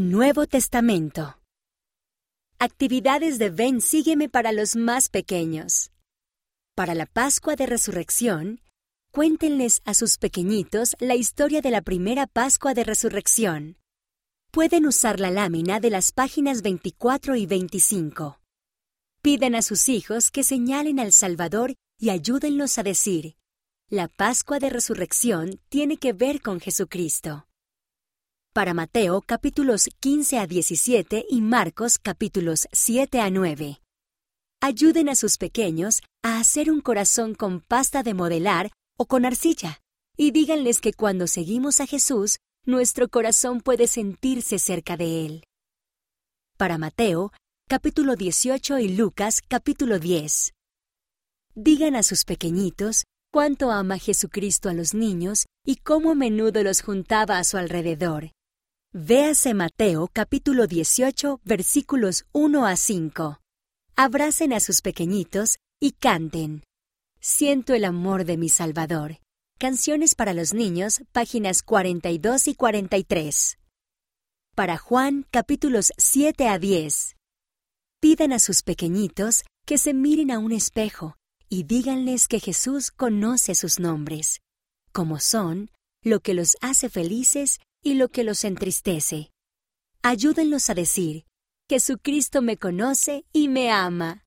Nuevo Testamento. Actividades de Ven Sígueme para los más pequeños. Para la Pascua de Resurrección, cuéntenles a sus pequeñitos la historia de la primera Pascua de Resurrección. Pueden usar la lámina de las páginas 24 y 25. Piden a sus hijos que señalen al Salvador y ayúdenlos a decir, la Pascua de Resurrección tiene que ver con Jesucristo para Mateo capítulos 15 a 17 y Marcos capítulos 7 a 9. Ayuden a sus pequeños a hacer un corazón con pasta de modelar o con arcilla y díganles que cuando seguimos a Jesús, nuestro corazón puede sentirse cerca de Él. Para Mateo capítulo 18 y Lucas capítulo 10. Digan a sus pequeñitos cuánto ama Jesucristo a los niños y cómo a menudo los juntaba a su alrededor. Véase Mateo capítulo 18 versículos 1 a 5. Abracen a sus pequeñitos y canten. Siento el amor de mi Salvador. Canciones para los niños, páginas 42 y 43. Para Juan capítulos 7 a 10. Pidan a sus pequeñitos que se miren a un espejo y díganles que Jesús conoce sus nombres, como son, lo que los hace felices y lo que los entristece. Ayúdenlos a decir, Jesucristo me conoce y me ama.